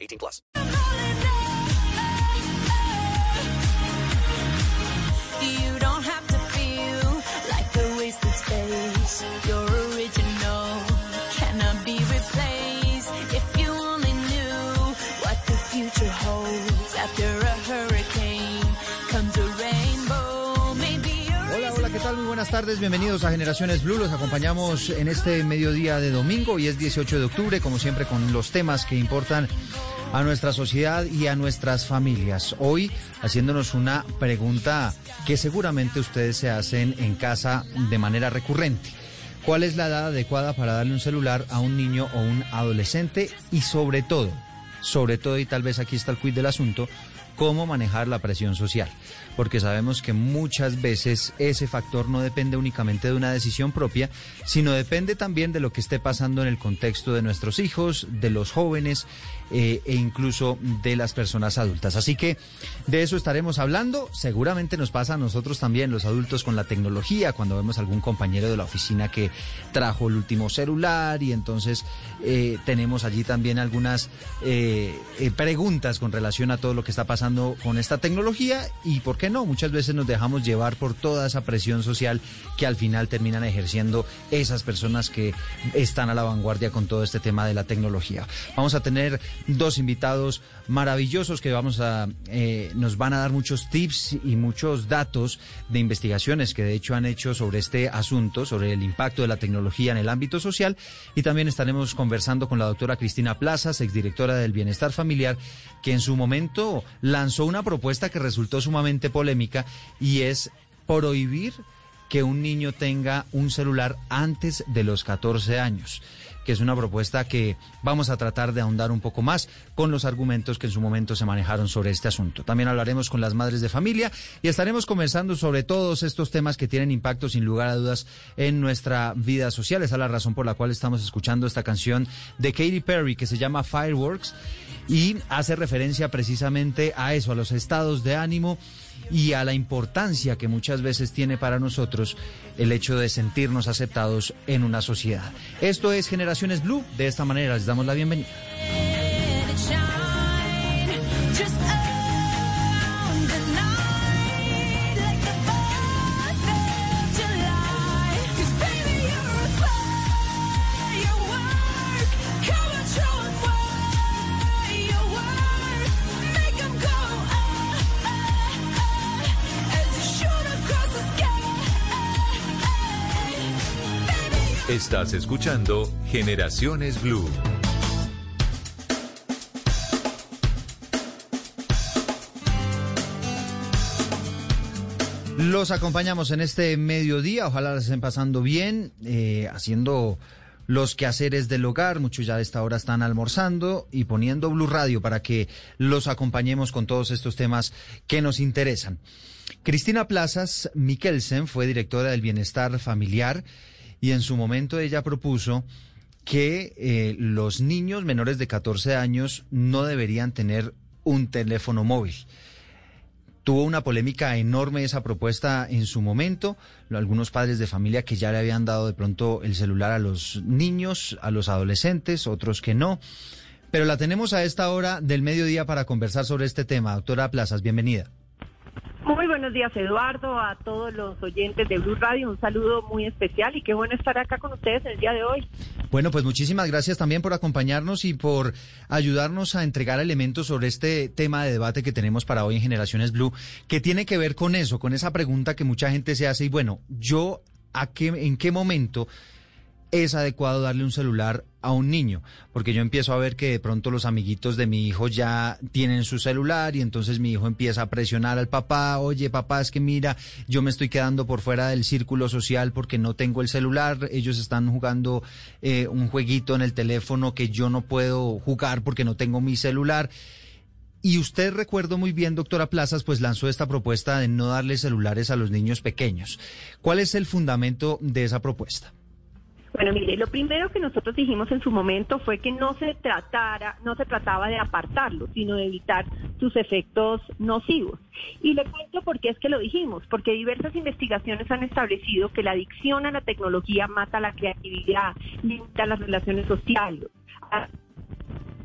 18 plus. You don't have to feel like a wasted space. Your original cannot be replaced. If you only knew what the future holds after buenas tardes, bienvenidos a Generaciones Blue. Los acompañamos en este mediodía de domingo y es 18 de octubre, como siempre, con los temas que importan a nuestra sociedad y a nuestras familias. Hoy haciéndonos una pregunta que seguramente ustedes se hacen en casa de manera recurrente. ¿Cuál es la edad adecuada para darle un celular a un niño o un adolescente? Y sobre todo, sobre todo, y tal vez aquí está el quid del asunto, cómo manejar la presión social. Porque sabemos que muchas veces ese factor no depende únicamente de una decisión propia, sino depende también de lo que esté pasando en el contexto de nuestros hijos, de los jóvenes eh, e incluso de las personas adultas. Así que de eso estaremos hablando. Seguramente nos pasa a nosotros también, los adultos, con la tecnología, cuando vemos algún compañero de la oficina que trajo el último celular y entonces eh, tenemos allí también algunas eh, preguntas con relación a todo lo que está pasando con esta tecnología y por qué no, muchas veces nos dejamos llevar por toda esa presión social que al final terminan ejerciendo esas personas que están a la vanguardia con todo este tema de la tecnología. Vamos a tener dos invitados maravillosos que vamos a eh, nos van a dar muchos tips y muchos datos de investigaciones que de hecho han hecho sobre este asunto, sobre el impacto de la tecnología en el ámbito social. Y también estaremos conversando con la doctora Cristina Plazas, exdirectora del Bienestar Familiar, que en su momento lanzó una propuesta que resultó sumamente polémica y es prohibir que un niño tenga un celular antes de los 14 años que es una propuesta que vamos a tratar de ahondar un poco más con los argumentos que en su momento se manejaron sobre este asunto. También hablaremos con las madres de familia y estaremos conversando sobre todos estos temas que tienen impacto sin lugar a dudas en nuestra vida social. Esa es la razón por la cual estamos escuchando esta canción de Katy Perry que se llama Fireworks y hace referencia precisamente a eso, a los estados de ánimo y a la importancia que muchas veces tiene para nosotros el hecho de sentirnos aceptados en una sociedad. Esto es Generaciones Blue, de esta manera les damos la bienvenida. Estás escuchando Generaciones Blue. Los acompañamos en este mediodía, ojalá les estén pasando bien, eh, haciendo los quehaceres del hogar, muchos ya a esta hora están almorzando y poniendo Blue Radio para que los acompañemos con todos estos temas que nos interesan. Cristina Plazas Mikkelsen fue directora del Bienestar Familiar y en su momento ella propuso que eh, los niños menores de 14 años no deberían tener un teléfono móvil. Tuvo una polémica enorme esa propuesta en su momento. Algunos padres de familia que ya le habían dado de pronto el celular a los niños, a los adolescentes, otros que no. Pero la tenemos a esta hora del mediodía para conversar sobre este tema. Doctora Plazas, bienvenida. Muy buenos días, Eduardo, a todos los oyentes de Blue Radio. Un saludo muy especial y qué bueno estar acá con ustedes el día de hoy. Bueno, pues muchísimas gracias también por acompañarnos y por ayudarnos a entregar elementos sobre este tema de debate que tenemos para hoy en Generaciones Blue, que tiene que ver con eso, con esa pregunta que mucha gente se hace y bueno, yo a qué, en qué momento es adecuado darle un celular a un niño, porque yo empiezo a ver que de pronto los amiguitos de mi hijo ya tienen su celular y entonces mi hijo empieza a presionar al papá, oye papá, es que mira, yo me estoy quedando por fuera del círculo social porque no tengo el celular, ellos están jugando eh, un jueguito en el teléfono que yo no puedo jugar porque no tengo mi celular. Y usted recuerdo muy bien, doctora Plazas, pues lanzó esta propuesta de no darle celulares a los niños pequeños. ¿Cuál es el fundamento de esa propuesta? Bueno, mire, lo primero que nosotros dijimos en su momento fue que no se tratara, no se trataba de apartarlo, sino de evitar sus efectos nocivos. Y le cuento por qué es que lo dijimos, porque diversas investigaciones han establecido que la adicción a la tecnología mata la creatividad, limita las relaciones sociales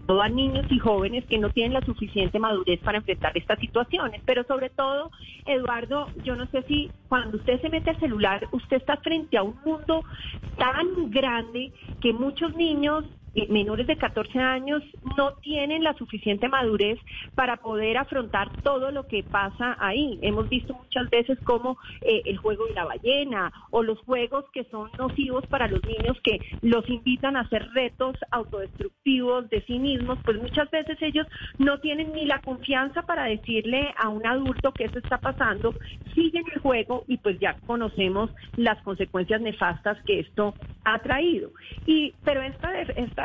todo a niños y jóvenes que no tienen la suficiente madurez para enfrentar estas situaciones. Pero sobre todo, Eduardo, yo no sé si cuando usted se mete al celular, usted está frente a un mundo tan grande que muchos niños menores de 14 años no tienen la suficiente madurez para poder afrontar todo lo que pasa ahí. Hemos visto muchas veces como eh, el juego de la ballena o los juegos que son nocivos para los niños que los invitan a hacer retos autodestructivos de sí mismos, pues muchas veces ellos no tienen ni la confianza para decirle a un adulto que eso está pasando, siguen el juego y pues ya conocemos las consecuencias nefastas que esto ha traído. Y pero esta esta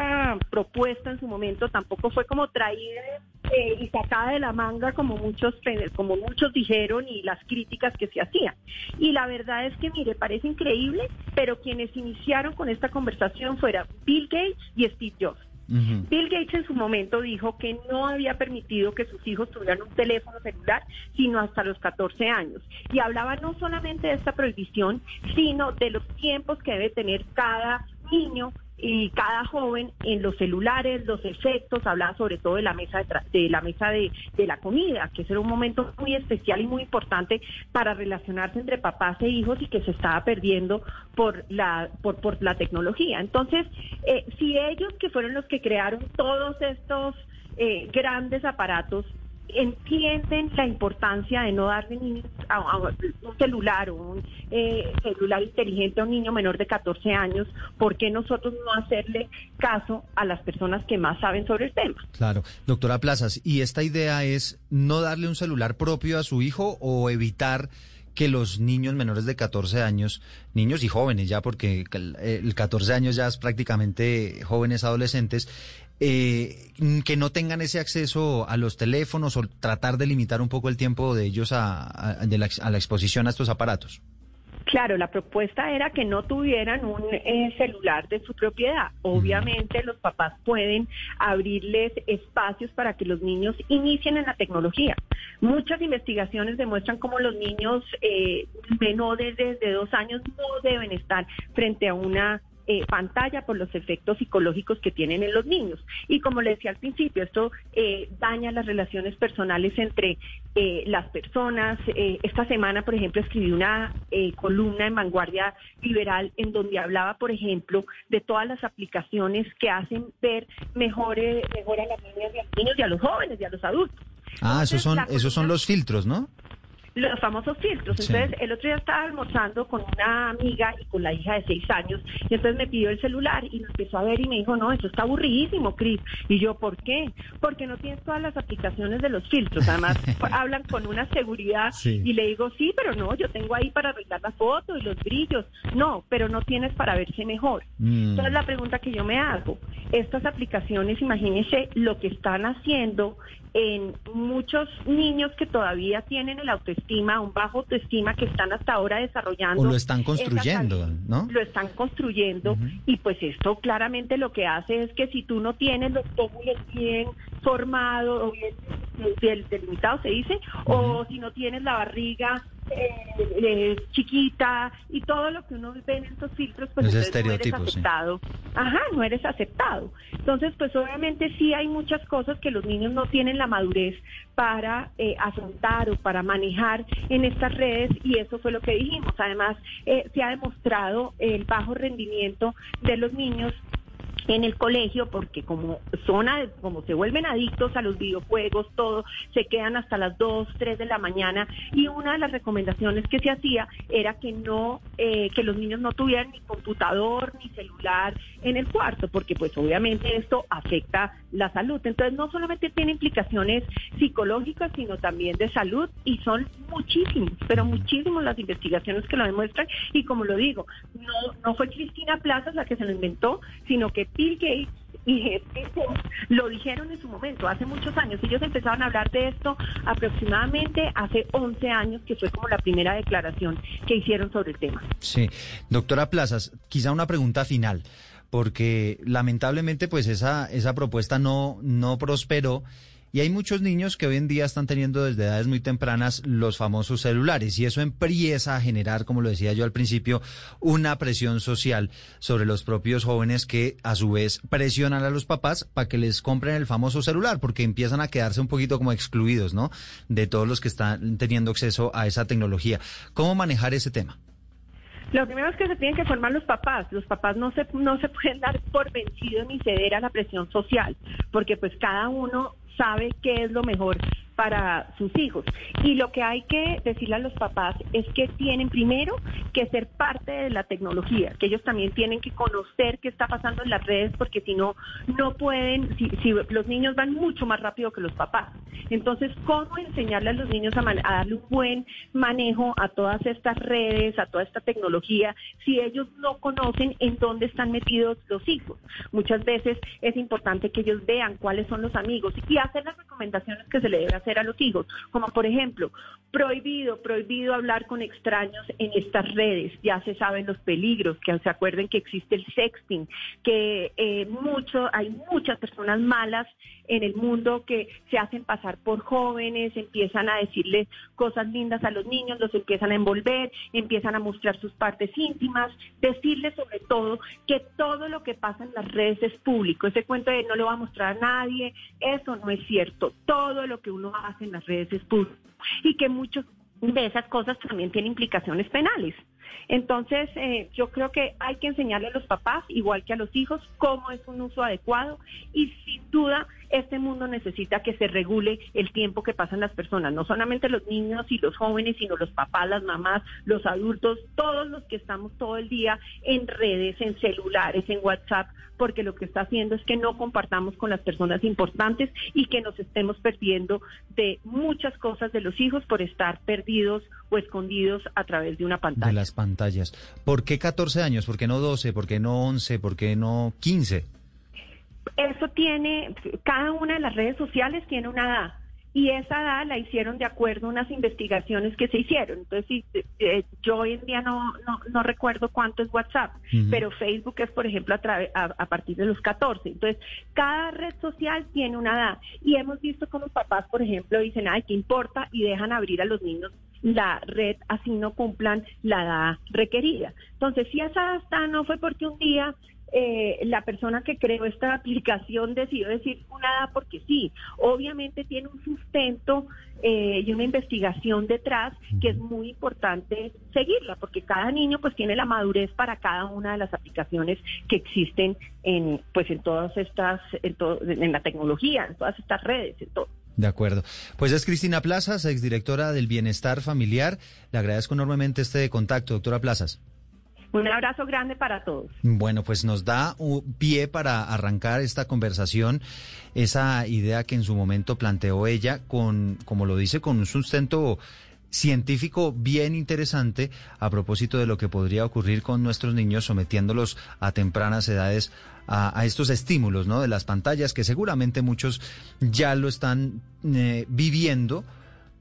propuesta en su momento tampoco fue como traída eh, y sacada de la manga como muchos como muchos dijeron y las críticas que se hacían. Y la verdad es que mire, parece increíble, pero quienes iniciaron con esta conversación fueron Bill Gates y Steve Jobs. Bill Gates en su momento dijo que no había permitido que sus hijos tuvieran un teléfono celular, sino hasta los 14 años. Y hablaba no solamente de esta prohibición, sino de los tiempos que debe tener cada niño y cada joven en los celulares, los efectos, hablaba sobre todo de la mesa de, de la mesa de, de, la comida, que era un momento muy especial y muy importante para relacionarse entre papás e hijos y que se estaba perdiendo por la por, por la tecnología. Entonces, eh, si ellos que fueron los que crearon todos estos eh, grandes aparatos entienden la importancia de no darle un celular o un eh, celular inteligente a un niño menor de 14 años, ¿por qué nosotros no hacerle caso a las personas que más saben sobre el tema? Claro, doctora Plazas, ¿y esta idea es no darle un celular propio a su hijo o evitar que los niños menores de 14 años, niños y jóvenes ya, porque el 14 años ya es prácticamente jóvenes adolescentes, eh, que no tengan ese acceso a los teléfonos o tratar de limitar un poco el tiempo de ellos a, la, exposición a estos aparatos? Claro, la propuesta era que no tuvieran un eh, celular de su propiedad. Obviamente los papás pueden abrirles espacios para que los niños inicien en la tecnología. Muchas investigaciones demuestran cómo los niños eh, menores de dos años no deben estar frente a una eh, pantalla por los efectos psicológicos que tienen en los niños. Y como le decía al principio, esto eh, daña las relaciones personales entre eh, las personas. esta semana, por ejemplo, escribí una columna en Vanguardia Liberal en donde hablaba, por ejemplo, de todas las aplicaciones que hacen ver mejor, mejor a las niñas y a los niños y a los jóvenes y a los adultos. Ah, esos son, esos son los filtros, ¿no? Los famosos filtros. Entonces, el otro día estaba almorzando con una amiga y con la hija de seis años, y entonces me pidió el celular y me empezó a ver y me dijo, no, eso está aburridísimo, Cris. Y yo, ¿por qué? Porque no tienes todas las aplicaciones de los filtros. Además, hablan con una seguridad y le digo, sí, pero no, yo tengo ahí para arreglar la foto y los brillos. No, pero no tienes para verse mejor. Mm. Entonces, la pregunta que yo me hago, estas aplicaciones, imagínense lo que están haciendo en muchos niños que todavía tienen el autoestima, un bajo autoestima que están hasta ahora desarrollando. O lo están construyendo, ¿no? Lo están construyendo y pues esto claramente lo que hace es que si tú no tienes los tómulos bien formados o bien delimitados, se dice, o si no tienes la barriga eh, chiquita y todo lo que uno ve en estos filtros, pues no eres aceptado. Ajá, no eres aceptado. Entonces, pues obviamente sí hay muchas cosas que los niños no tienen la madurez para eh, afrontar o para manejar en estas redes y eso fue lo que dijimos. Además, eh, se ha demostrado el bajo rendimiento de los niños en el colegio porque como son como se vuelven adictos a los videojuegos todo se quedan hasta las 2, 3 de la mañana y una de las recomendaciones que se hacía era que no eh, que los niños no tuvieran ni computador ni celular en el cuarto porque pues obviamente esto afecta la salud. Entonces no solamente tiene implicaciones psicológicas sino también de salud y son muchísimos pero muchísimos las investigaciones que lo demuestran. Y como lo digo no no fue Cristina Plazas la que se lo inventó sino que Bill Gates y lo dijeron en su momento, hace muchos años. Ellos empezaron a hablar de esto aproximadamente hace 11 años, que fue como la primera declaración que hicieron sobre el tema. Sí, doctora Plazas, quizá una pregunta final, porque lamentablemente pues esa, esa propuesta no, no prosperó y hay muchos niños que hoy en día están teniendo desde edades muy tempranas los famosos celulares y eso empieza a generar, como lo decía yo al principio, una presión social sobre los propios jóvenes que a su vez presionan a los papás para que les compren el famoso celular porque empiezan a quedarse un poquito como excluidos, ¿no? De todos los que están teniendo acceso a esa tecnología. ¿Cómo manejar ese tema? Lo primero es que se tienen que formar los papás. Los papás no se, no se pueden dar por vencidos ni ceder a la presión social, porque pues cada uno sabe qué es lo mejor para sus hijos. Y lo que hay que decirle a los papás es que tienen primero que ser parte de la tecnología, que ellos también tienen que conocer qué está pasando en las redes, porque si no, no pueden, si, si los niños van mucho más rápido que los papás. Entonces, ¿cómo enseñarle a los niños a, darle un buen manejo a todas estas redes, a toda esta tecnología, si ellos no conocen en dónde están metidos los hijos? Muchas veces es importante que ellos vean cuáles son los amigos y hacer las recomendaciones que se le debe hacer a los hijos, como por ejemplo, prohibido, prohibido hablar con extraños en estas redes, ya se saben los peligros, que se acuerden que existe el sexting, que eh, mucho, hay muchas personas malas en el mundo que se hacen pasar por jóvenes, empiezan a decirles cosas lindas a los niños, los empiezan a envolver, empiezan a mostrar sus partes íntimas, decirles sobre todo que todo lo que pasa en las redes es público. Ese cuento de no lo va a mostrar a nadie, eso no es cierto. Todo lo que uno hace en las redes es público. Y que muchos de esas cosas también tienen implicaciones penales. Entonces, eh, yo creo que hay que enseñarle a los papás, igual que a los hijos, cómo es un uso adecuado y sin duda este mundo necesita que se regule el tiempo que pasan las personas, no solamente los niños y los jóvenes, sino los papás, las mamás, los adultos, todos los que estamos todo el día en redes, en celulares, en WhatsApp, porque lo que está haciendo es que no compartamos con las personas importantes y que nos estemos perdiendo de muchas cosas de los hijos por estar perdidos o escondidos a través de una pantalla. Pantallas. ¿Por qué 14 años? ¿Por qué no 12? ¿Por qué no 11? ¿Por qué no 15? Eso tiene, cada una de las redes sociales tiene una edad. Y esa edad la hicieron de acuerdo a unas investigaciones que se hicieron. Entonces, eh, yo hoy en día no, no, no recuerdo cuánto es WhatsApp, pero Facebook es, por ejemplo, a, trave- a, a partir de los 14. Entonces, cada red social tiene una edad. Y hemos visto como papás, por ejemplo, dicen, ay, ¿qué importa? Y dejan abrir a los niños la red así no cumplan la edad requerida. Entonces, si esa edad está, no fue porque un día eh, la persona que creó esta aplicación decidió decir una edad porque sí. Obviamente tiene un sustento eh, y una investigación detrás que es muy importante seguirla, porque cada niño pues tiene la madurez para cada una de las aplicaciones que existen en pues en todas estas, en, to- en la tecnología, en todas estas redes, en todo. De acuerdo. Pues es Cristina Plazas, exdirectora del Bienestar Familiar. Le agradezco enormemente este contacto, doctora Plazas. Un abrazo grande para todos. Bueno, pues nos da un pie para arrancar esta conversación, esa idea que en su momento planteó ella, con, como lo dice, con un sustento científico bien interesante a propósito de lo que podría ocurrir con nuestros niños sometiéndolos a tempranas edades a, estos estímulos, ¿no? De las pantallas que seguramente muchos ya lo están eh, viviendo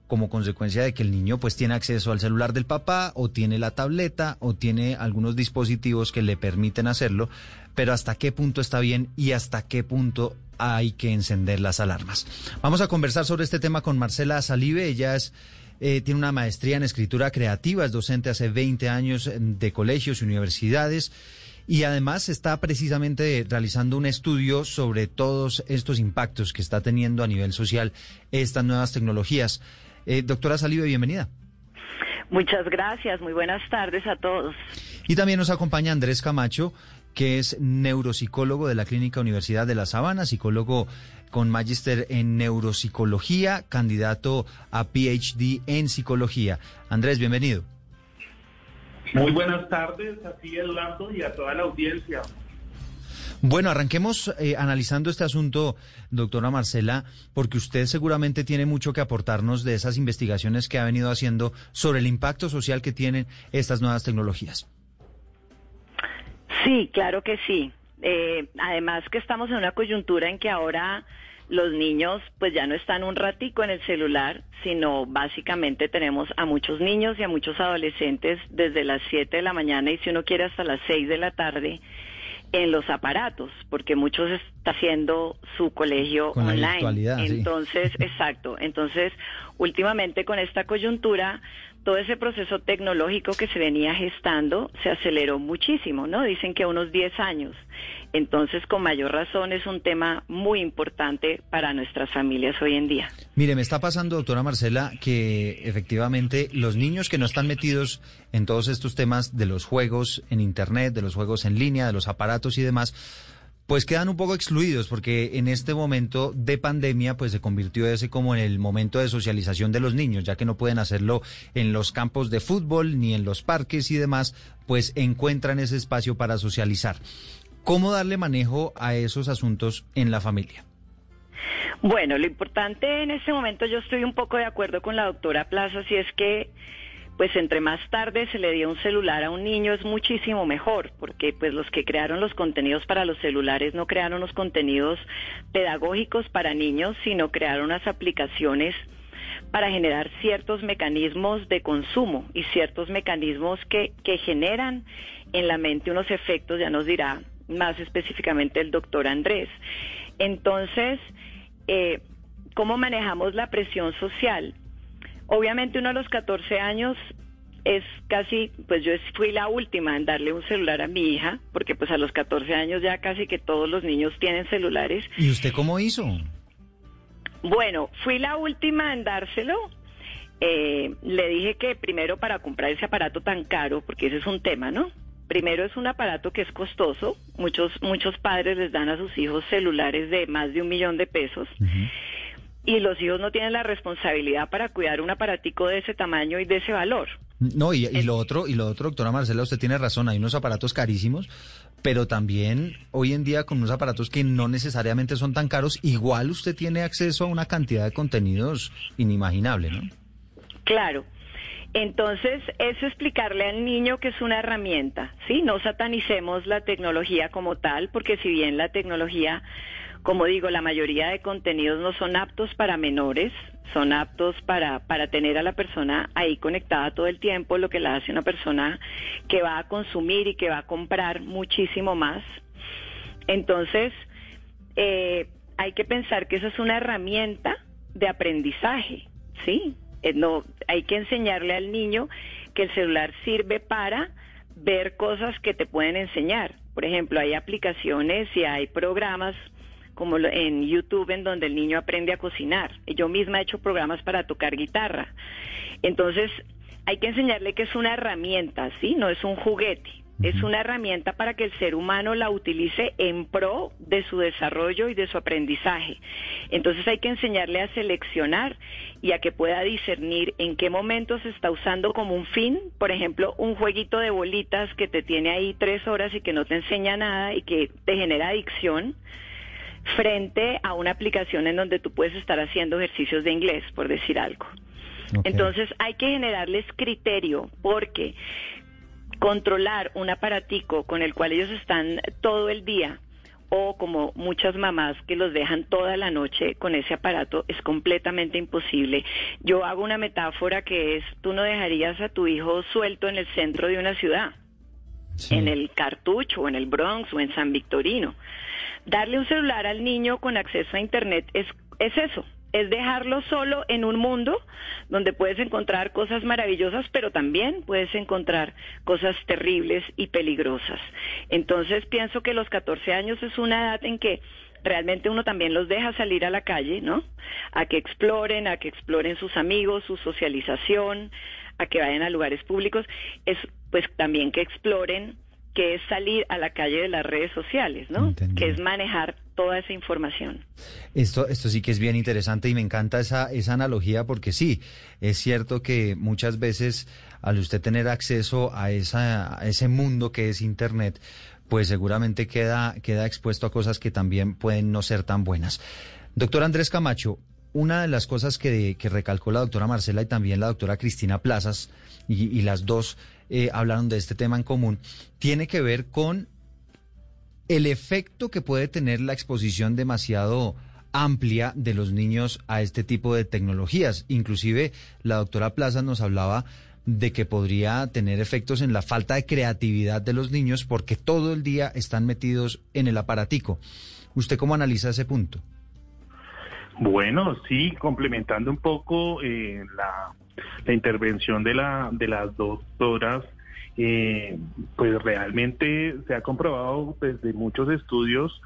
como consecuencia de que el niño pues tiene acceso al celular del papá o tiene la tableta o tiene algunos dispositivos que le permiten hacerlo, pero hasta qué punto está bien y hasta qué punto hay que encender las alarmas. Vamos a conversar sobre este tema con Marcela Salive, ella es eh, tiene una maestría en escritura creativa, es docente hace 20 años de colegios y universidades y además está precisamente realizando un estudio sobre todos estos impactos que está teniendo a nivel social estas nuevas tecnologías. Eh, doctora Salive, bienvenida. Muchas gracias, muy buenas tardes a todos. Y también nos acompaña Andrés Camacho, que es neuropsicólogo de la Clínica Universidad de La Sabana, psicólogo con magíster en neuropsicología, candidato a PhD en psicología. Andrés, bienvenido. Muy buenas tardes a ti, Eduardo, y a toda la audiencia. Bueno, arranquemos eh, analizando este asunto, doctora Marcela, porque usted seguramente tiene mucho que aportarnos de esas investigaciones que ha venido haciendo sobre el impacto social que tienen estas nuevas tecnologías. Sí, claro que sí. Eh, además que estamos en una coyuntura en que ahora los niños pues ya no están un ratico en el celular, sino básicamente tenemos a muchos niños y a muchos adolescentes desde las 7 de la mañana y si uno quiere hasta las 6 de la tarde en los aparatos, porque muchos está haciendo su colegio Con la online. sí. Entonces, exacto. Entonces, últimamente con esta coyuntura, todo ese proceso tecnológico que se venía gestando se aceleró muchísimo, ¿no? Dicen que unos 10 años. Entonces, con mayor razón, es un tema muy importante para nuestras familias hoy en día. Mire, me está pasando, doctora Marcela, que efectivamente los niños que no están metidos en todos estos temas de los juegos en Internet, de los juegos en línea, de los aparatos y demás, pues quedan un poco excluidos porque en este momento de pandemia pues se convirtió ese como en el momento de socialización de los niños, ya que no pueden hacerlo en los campos de fútbol ni en los parques y demás, pues encuentran ese espacio para socializar. ¿Cómo darle manejo a esos asuntos en la familia? Bueno, lo importante en este momento, yo estoy un poco de acuerdo con la doctora Plaza, si es que pues entre más tarde se le dio un celular a un niño es muchísimo mejor, porque pues los que crearon los contenidos para los celulares no crearon los contenidos pedagógicos para niños, sino crearon unas aplicaciones para generar ciertos mecanismos de consumo y ciertos mecanismos que, que generan en la mente unos efectos, ya nos dirá más específicamente el doctor Andrés. Entonces, eh, ¿cómo manejamos la presión social? Obviamente uno a los 14 años es casi, pues yo fui la última en darle un celular a mi hija, porque pues a los 14 años ya casi que todos los niños tienen celulares. ¿Y usted cómo hizo? Bueno, fui la última en dárselo. Eh, le dije que primero para comprar ese aparato tan caro, porque ese es un tema, ¿no? Primero es un aparato que es costoso. Muchos muchos padres les dan a sus hijos celulares de más de un millón de pesos. Y los hijos no tienen la responsabilidad para cuidar un aparatico de ese tamaño y de ese valor. No, y, y lo otro, y lo otro, doctora Marcela, usted tiene razón, hay unos aparatos carísimos, pero también hoy en día con unos aparatos que no necesariamente son tan caros, igual usted tiene acceso a una cantidad de contenidos inimaginable, ¿no? Claro. Entonces, eso explicarle al niño que es una herramienta, ¿sí? No satanicemos la tecnología como tal, porque si bien la tecnología, como digo, la mayoría de contenidos no son aptos para menores, son aptos para, para tener a la persona ahí conectada todo el tiempo, lo que la hace una persona que va a consumir y que va a comprar muchísimo más. Entonces, eh, hay que pensar que esa es una herramienta de aprendizaje, ¿sí? Eh, no, hay que enseñarle al niño que el celular sirve para ver cosas que te pueden enseñar. Por ejemplo, hay aplicaciones y hay programas como en YouTube en donde el niño aprende a cocinar. Yo misma he hecho programas para tocar guitarra. Entonces, hay que enseñarle que es una herramienta, ¿sí? No es un juguete. Es una herramienta para que el ser humano la utilice en pro de su desarrollo y de su aprendizaje. Entonces hay que enseñarle a seleccionar y a que pueda discernir en qué momento se está usando como un fin. Por ejemplo, un jueguito de bolitas que te tiene ahí tres horas y que no te enseña nada y que te genera adicción frente a una aplicación en donde tú puedes estar haciendo ejercicios de inglés, por decir algo. Entonces hay que generarles criterio porque controlar un aparatico con el cual ellos están todo el día o como muchas mamás que los dejan toda la noche con ese aparato es completamente imposible. Yo hago una metáfora que es, tú no dejarías a tu hijo suelto en el centro de una ciudad Sí. en el Cartucho o en el Bronx o en San Victorino. Darle un celular al niño con acceso a Internet es, es eso, es dejarlo solo en un mundo donde puedes encontrar cosas maravillosas, pero también puedes encontrar cosas terribles y peligrosas. Entonces pienso que los 14 años es una edad en que realmente uno también los deja salir a la calle, ¿no? A que exploren, a que exploren sus amigos, su socialización, a que vayan a lugares públicos, es pues también que exploren que es salir a la calle de las redes sociales, ¿no? Entendido. Que es manejar toda esa información. Esto, esto sí que es bien interesante y me encanta esa, esa analogía porque sí, es cierto que muchas veces al usted tener acceso a, esa, a ese mundo que es Internet, pues seguramente queda, queda expuesto a cosas que también pueden no ser tan buenas. Doctor Andrés Camacho, una de las cosas que, que recalcó la doctora Marcela y también la doctora Cristina Plazas, y, y las dos eh, hablaron de este tema en común, tiene que ver con el efecto que puede tener la exposición demasiado amplia de los niños a este tipo de tecnologías. Inclusive la doctora Plaza nos hablaba de que podría tener efectos en la falta de creatividad de los niños porque todo el día están metidos en el aparatico. ¿Usted cómo analiza ese punto? Bueno, sí, complementando un poco eh, la, la intervención de, la, de las doctoras, eh, pues realmente se ha comprobado desde muchos estudios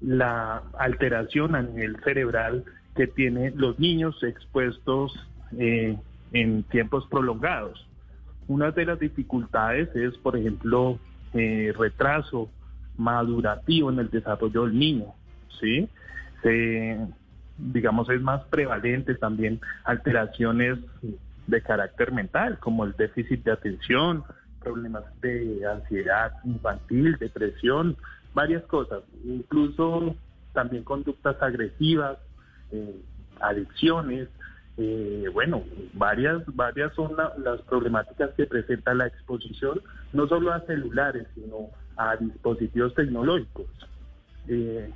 la alteración a nivel cerebral que tienen los niños expuestos eh, en tiempos prolongados. Una de las dificultades es, por ejemplo, eh, retraso madurativo en el desarrollo del niño, ¿sí? Digamos, es más prevalente también alteraciones de carácter mental, como el déficit de atención, problemas de ansiedad infantil, depresión, varias cosas, incluso también conductas agresivas, eh, adicciones, eh, bueno, varias, varias son la- las problemáticas que presenta la exposición, no solo a celulares, sino a dispositivos tecnológicos. Eh,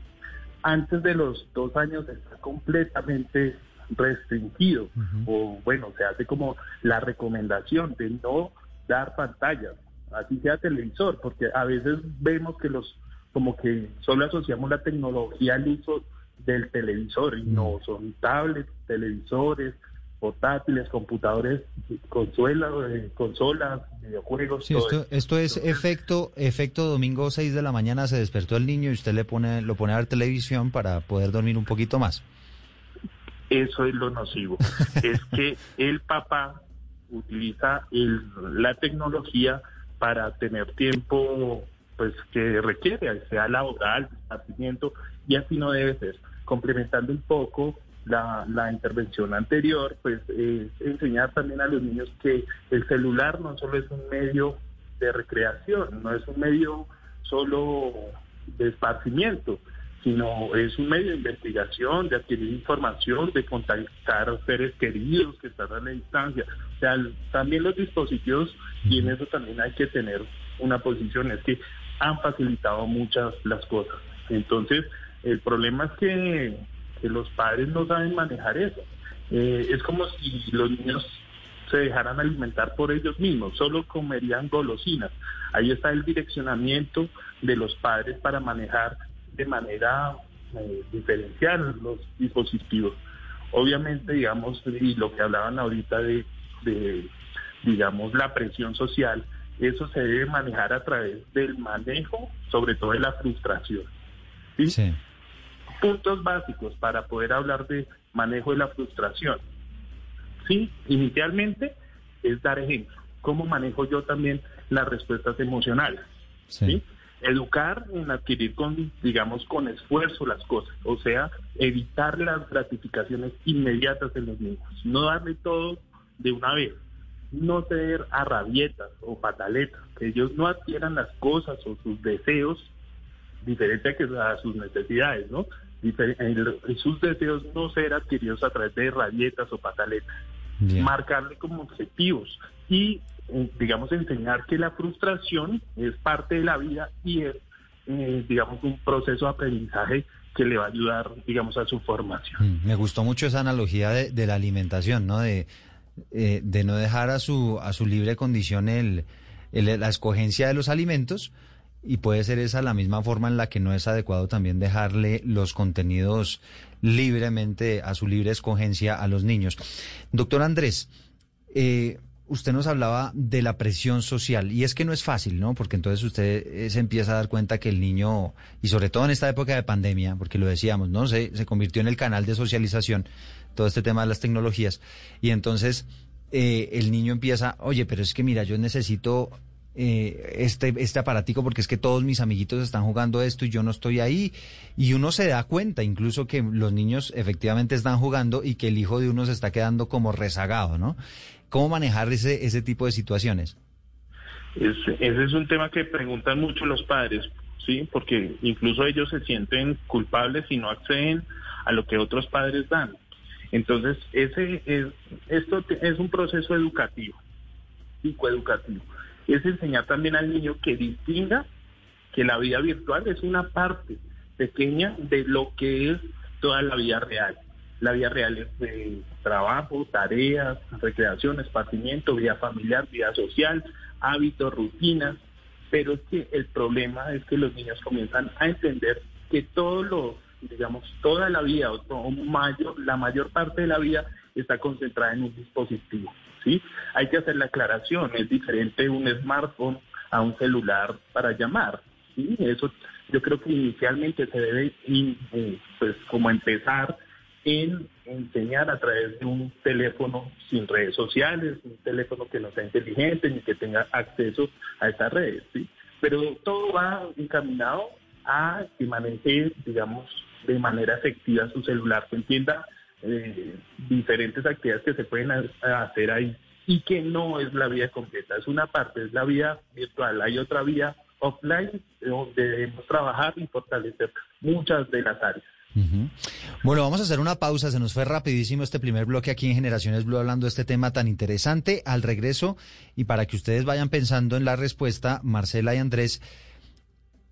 antes de los dos años está completamente restringido, o bueno, se hace como la recomendación de no dar pantallas, así sea televisor, porque a veces vemos que los, como que solo asociamos la tecnología al uso del televisor, y no, son tablets, televisores, portátiles, computadores, consolas, eh, consolas videojuegos. Sí, esto, esto es efecto, efecto domingo 6 de la mañana se despertó el niño y usted le pone, lo pone a ver televisión para poder dormir un poquito más. Eso es lo nocivo. es que el papá utiliza el- la tecnología para tener tiempo pues que requiere, sea laboral, de esparcimiento, y así no debe ser. Complementando un poco la, la intervención anterior, pues es enseñar también a los niños que el celular no solo es un medio de recreación, no es un medio solo de esparcimiento, sino es un medio de investigación, de adquirir información, de contactar a seres queridos que están a la distancia. O sea, también los dispositivos, y en eso también hay que tener una posición, es que han facilitado muchas las cosas. Entonces, el problema es que, que los padres no saben manejar eso. Eh, es como si los niños se dejaran alimentar por ellos mismos, solo comerían golosinas. Ahí está el direccionamiento de los padres para manejar de manera eh, diferencial los dispositivos. Obviamente, digamos, y lo que hablaban ahorita de, de, digamos, la presión social, eso se debe manejar a través del manejo, sobre todo de la frustración. ¿sí? Sí. puntos básicos para poder hablar de manejo de la frustración. Sí, inicialmente es dar ejemplo. ¿Cómo manejo yo también las respuestas emocionales? Sí. ¿sí? Educar en adquirir con, digamos, con esfuerzo las cosas, o sea, evitar las gratificaciones inmediatas en los niños, no darle todo de una vez, no ceder a rabietas o pataletas, que ellos no adquieran las cosas o sus deseos diferente a, que a sus necesidades, ¿no? Difer- sus deseos no ser adquiridos a través de rabietas o pataletas Bien. marcarle como objetivos y, eh, digamos, enseñar que la frustración es parte de la vida y es, eh, digamos, un proceso de aprendizaje que le va a ayudar, digamos, a su formación. Mm, Me gustó mucho esa analogía de, la alimentación, ¿no? De, eh, de no dejar a su, a su libre condición el- la escogencia de los alimentos y puede ser esa la misma forma en la que no es adecuado también dejarle los contenidos libremente a su libre escogencia a los niños. Doctor Andrés, eh, usted nos hablaba de la presión social y es que no es fácil, ¿no? Porque entonces usted eh, se empieza a dar cuenta que el niño, y sobre todo en esta época de pandemia, porque lo decíamos, ¿no? Se, se convirtió en el canal de socialización, todo este tema de las tecnologías, y entonces eh, el niño empieza, oye, pero es que mira, yo necesito eh, este, este aparatico porque es que todos mis amiguitos están jugando esto y yo no estoy ahí. Y uno se da cuenta incluso que los niños efectivamente están jugando y que el hijo de uno se está quedando como rezagado, ¿no? ¿Cómo manejar ese, ese tipo de situaciones? Es- ese es un tema que preguntan mucho los padres, ¿sí? Porque incluso ellos se sienten culpables y no acceden a lo que otros padres dan. Entonces, ese es, esto es un proceso educativo, psicoeducativo. Es enseñar también al niño que distinga que la vida virtual es una parte pequeña de lo que es toda la vida real. La vida real es de trabajo, tareas, recreación, esparcimiento, vida familiar, vida social, hábitos, rutinas. Pero es que el problema es que los niños comienzan a entender que todo lo, digamos, toda la vida, o la mayor parte de la vida está concentrada en un dispositivo. ¿sí? Hay que hacer la aclaración, es diferente un smartphone a un celular para llamar. ¿sí? Eso yo creo que inicialmente se debe eh, pues como empezar en enseñar a través de un teléfono sin redes sociales, un teléfono que no sea inteligente ni que tenga acceso a estas redes, ¿sí? Pero todo va encaminado a que maneje, digamos, de manera efectiva su celular, que entienda eh, diferentes actividades que se pueden ha- hacer ahí y que no es la vida completa, es una parte, es la vida virtual, hay otra vía offline eh, donde debemos trabajar y fortalecer muchas de las áreas. Bueno, vamos a hacer una pausa. Se nos fue rapidísimo este primer bloque aquí en Generaciones Blue hablando de este tema tan interesante. Al regreso, y para que ustedes vayan pensando en la respuesta, Marcela y Andrés,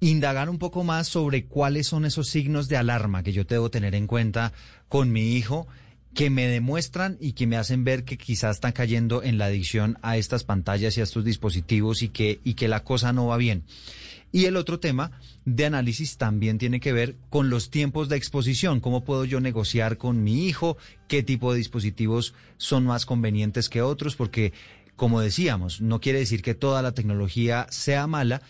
indagar un poco más sobre cuáles son esos signos de alarma que yo debo tener en cuenta con mi hijo que me demuestran y que me hacen ver que quizás están cayendo en la adicción a estas pantallas y a estos dispositivos y que, y que la cosa no va bien. Y el otro tema de análisis también tiene que ver con los tiempos de exposición. ¿Cómo puedo yo negociar con mi hijo? ¿Qué tipo de dispositivos son más convenientes que otros? Porque, como decíamos, no quiere decir que toda la tecnología sea mala.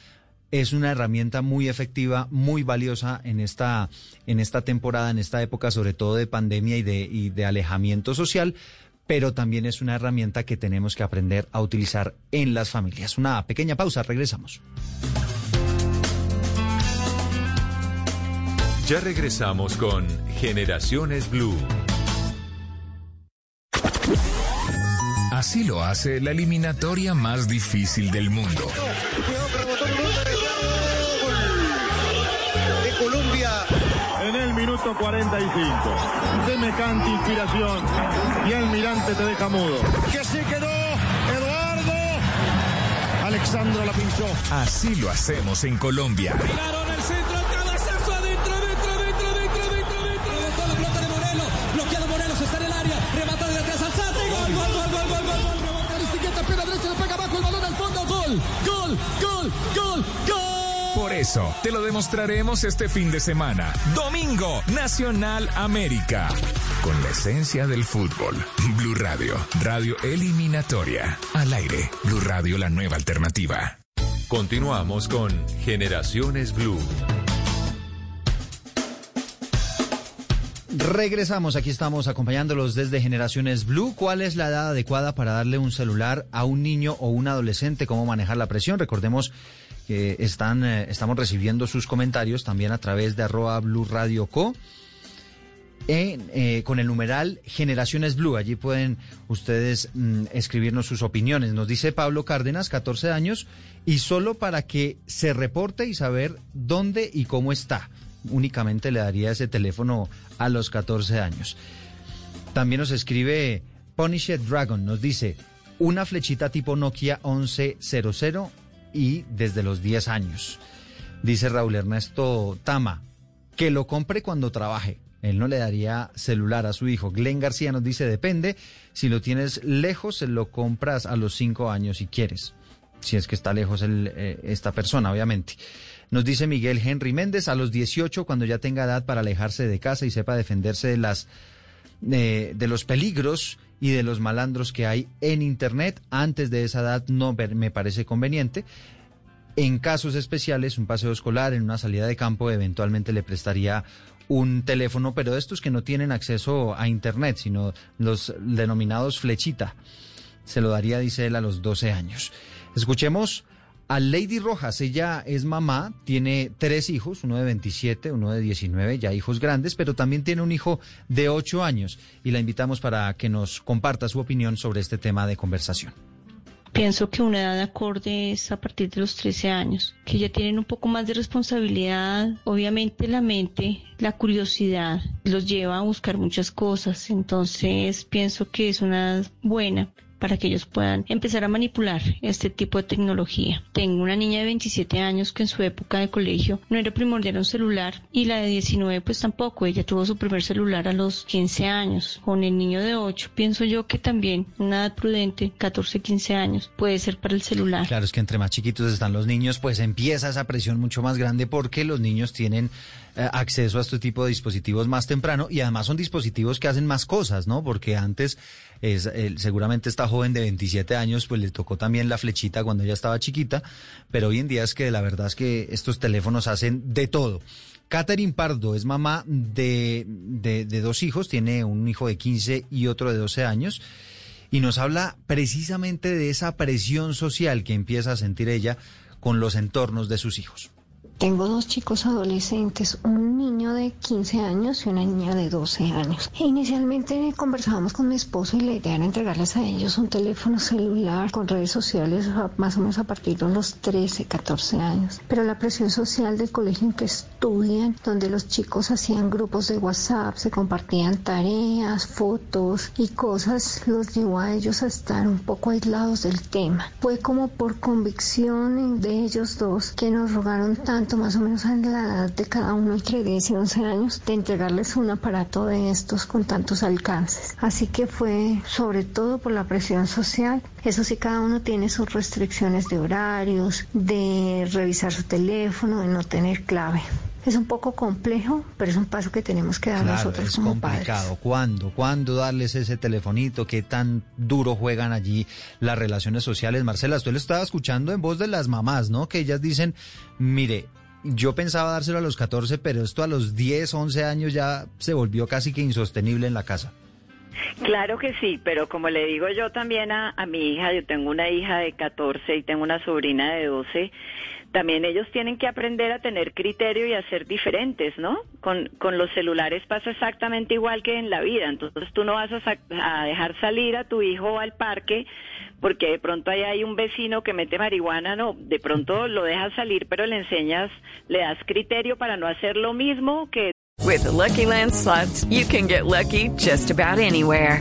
Es una herramienta muy efectiva, muy valiosa en esta, en esta temporada, en esta época, sobre todo de pandemia y de, y de alejamiento social, pero también es una herramienta que tenemos que aprender a utilizar en las familias. Una pequeña pausa, regresamos. Ya regresamos con Generaciones Blue. Así lo hace la eliminatoria más difícil del mundo. de Colombia. En el minuto 45. Semejante inspiración. Y Almirante te deja mudo. Que se quedó Eduardo. Alexandro la pinchó. Así lo hacemos en Colombia. Tiraron el Gol, gol, gol, gol, gol. Por eso, te lo demostraremos este fin de semana. Domingo, Nacional América. Con la esencia del fútbol. Blue Radio, radio eliminatoria. Al aire, Blue Radio, la nueva alternativa. Continuamos con Generaciones Blue. Regresamos, aquí estamos acompañándolos desde Generaciones Blue. ¿Cuál es la edad adecuada para darle un celular a un niño o un adolescente? ¿Cómo manejar la presión? Recordemos que están, eh, estamos recibiendo sus comentarios también a través de arroba Blue Radio Co. Eh, con el numeral Generaciones Blue. Allí pueden ustedes mm, escribirnos sus opiniones. Nos dice Pablo Cárdenas, 14 años, y solo para que se reporte y saber dónde y cómo está. Únicamente le daría ese teléfono a los 14 años. También nos escribe Punished Dragon, nos dice una flechita tipo Nokia 1100 y desde los 10 años. Dice Raúl Ernesto Tama, que lo compre cuando trabaje. Él no le daría celular a su hijo. Glenn García nos dice, depende, si lo tienes lejos, lo compras a los 5 años si quieres. Si es que está lejos eh, esta persona, obviamente. Nos dice Miguel Henry Méndez, a los 18, cuando ya tenga edad para alejarse de casa y sepa defenderse de las eh, de los peligros y de los malandros que hay en Internet. Antes de esa edad no me parece conveniente. En casos especiales, un paseo escolar, en una salida de campo, eventualmente le prestaría un teléfono, pero de estos que no tienen acceso a Internet, sino los denominados flechita. Se lo daría, dice él, a los 12 años. Escuchemos a Lady Rojas. Ella es mamá, tiene tres hijos, uno de 27, uno de 19, ya hijos grandes, pero también tiene un hijo de 8 años y la invitamos para que nos comparta su opinión sobre este tema de conversación. Pienso que una edad acorde es a partir de los 13 años, que ya tienen un poco más de responsabilidad. Obviamente la mente, la curiosidad los lleva a buscar muchas cosas. Entonces pienso que es una buena para que ellos puedan empezar a manipular este tipo de tecnología. Tengo una niña de 27 años que en su época de colegio no era primordial un celular y la de 19 pues tampoco. Ella tuvo su primer celular a los 15 años. Con el niño de 8 pienso yo que también una edad prudente, 14, 15 años, puede ser para el celular. Claro, es que entre más chiquitos están los niños, pues empieza esa presión mucho más grande porque los niños tienen eh, acceso a este tipo de dispositivos más temprano y además son dispositivos que hacen más cosas, ¿no? Porque antes es, eh, seguramente esta joven de 27 años pues le tocó también la flechita cuando ella estaba chiquita, pero hoy en día es que la verdad es que estos teléfonos hacen de todo. Catherine Pardo es mamá de, dos hijos, tiene un hijo de 15 y otro de 12 años y nos habla precisamente de esa presión social que empieza a sentir ella con los entornos de sus hijos. Tengo dos chicos adolescentes, un niño de 15 años y una niña de 12 años. E inicialmente conversábamos con mi esposo y la idea era entregarles a ellos un teléfono celular con redes sociales más o menos a partir de los 13, 14 años. Pero la presión social del colegio en que estudian, donde los chicos hacían grupos de WhatsApp, se compartían tareas, fotos y cosas, los llevó a ellos a estar un poco aislados del tema. Fue como por convicción de ellos dos que nos rogaron tanto, más o menos a la edad de cada uno entre 10 y 11 años, de entregarles un aparato de estos con tantos alcances. Así que fue sobre todo por la presión social. Eso sí, cada uno tiene sus restricciones de horarios, de revisar su teléfono, de no tener clave. Es un poco complejo, pero es un paso que tenemos que dar Claro, nosotros es como padres. complicado. ¿Cuándo? ¿Cuándo darles ese telefonito? ¿Qué tan duro juegan allí las relaciones sociales? Marcela, usted lo estaba escuchando en voz de las mamás, ¿no? Que ellas dicen, mire, yo pensaba dárselo a los 14, pero esto a los 10, 11 años ya se volvió casi que insostenible en la casa. Claro que sí, pero como le digo yo también a, a mi hija, yo tengo una hija de 14 y tengo una sobrina de 12, también ellos tienen que aprender a tener criterio y a ser diferentes, ¿no? Con, con los celulares pasa exactamente igual que en la vida, entonces tú no vas a, a dejar salir a tu hijo al parque porque de pronto ahí hay un vecino que mete marihuana, no, de pronto lo dejas salir, pero le enseñas, le das criterio para no hacer lo mismo que With the Lucky Land slots, you can get lucky just about anywhere.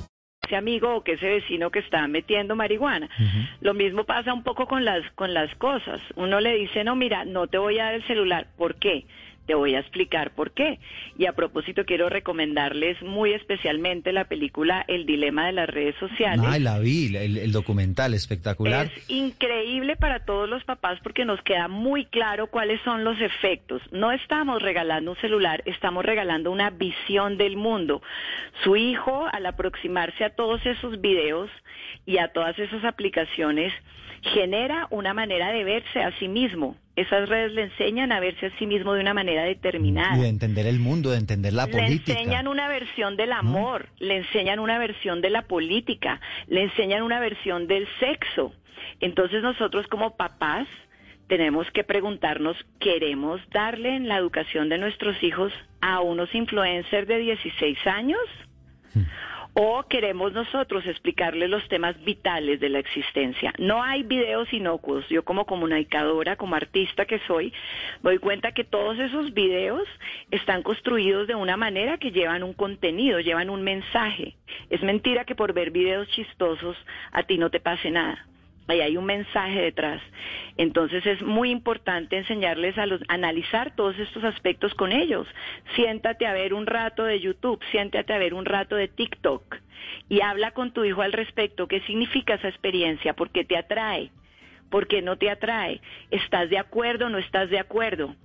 Ese amigo o que ese vecino que está metiendo marihuana. Lo mismo pasa un poco con las con las cosas. Uno le dice, "No, mira, no te voy a dar el celular." ¿Por qué? Te voy a explicar por qué. Y a propósito quiero recomendarles muy especialmente la película El dilema de las redes sociales. Ay, la vi, el, el documental espectacular. Es increíble para todos los papás porque nos queda muy claro cuáles son los efectos. No estamos regalando un celular, estamos regalando una visión del mundo. Su hijo, al aproximarse a todos esos videos y a todas esas aplicaciones, genera una manera de verse a sí mismo. Esas redes le enseñan a verse a sí mismo de una manera determinada. Y de entender el mundo, de entender la Le política. enseñan una versión del amor, le enseñan una versión de la política, le enseñan una versión del sexo. Entonces nosotros como papás tenemos que preguntarnos, ¿queremos darle en la educación de nuestros hijos a unos influencers de 16 años? ¿O queremos nosotros explicarles los temas vitales de la existencia? No hay videos inocuos. Yo como comunicadora, como artista que soy, doy cuenta que todos esos videos están construidos de una manera que llevan un contenido, llevan un mensaje. Es mentira que por ver videos chistosos a ti no te pase nada. Ahí hay un mensaje detrás. Entonces es muy importante enseñarles a los, analizar todos estos aspectos con ellos. Siéntate a ver un rato de YouTube, siéntate a ver un rato de TikTok y habla con tu hijo al respecto. ¿Qué significa esa experiencia? ¿Por qué te atrae? ¿Por qué no te atrae? ¿Estás de acuerdo o no estás de acuerdo?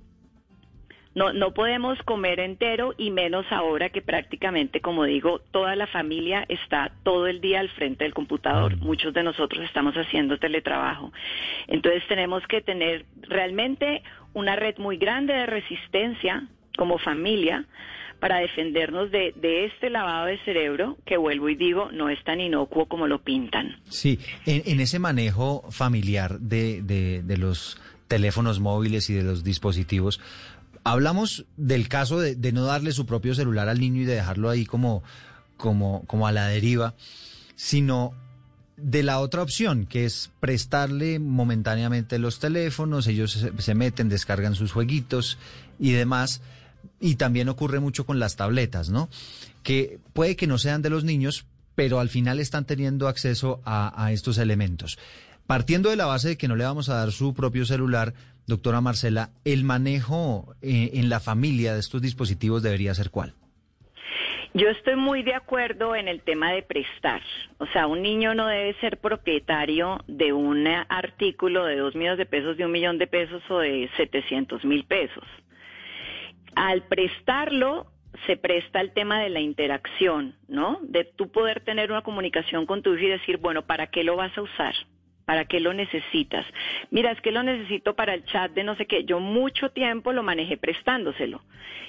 No, no podemos comer entero y menos ahora que prácticamente, como digo, toda la familia está todo el día al frente del computador. Muchos de nosotros estamos haciendo teletrabajo. Entonces tenemos que tener realmente una red muy grande de resistencia como familia para defendernos de, de este lavado de cerebro que vuelvo y digo no es tan inocuo como lo pintan. Sí, en, en ese manejo familiar de, de, de los teléfonos móviles y de los dispositivos, hablamos del caso de, no darle su propio celular al niño y de dejarlo ahí como, como, como a la deriva, sino de la otra opción, que es prestarle momentáneamente los teléfonos, ellos se, se meten, descargan sus jueguitos y demás. Y también ocurre mucho con las tabletas, ¿no? Que puede que no sean de los niños, pero al final están teniendo acceso a, a estos elementos. Partiendo de la base de que no le vamos a dar su propio celular, doctora Marcela, ¿el manejo eh, en la familia de estos dispositivos debería ser cuál? Yo estoy muy de acuerdo en el tema de prestar. O sea, un niño no debe ser propietario de un artículo de dos millones de pesos, de un millón de pesos o de 700 mil pesos. Al prestarlo, se presta el tema de la interacción, ¿no? De tú poder tener una comunicación con tu hijo y decir, bueno, ¿para qué lo vas a usar? ¿Para qué lo necesitas? Mira, es que lo necesito para el chat de no sé qué. Yo mucho tiempo lo manejé prestándoselo.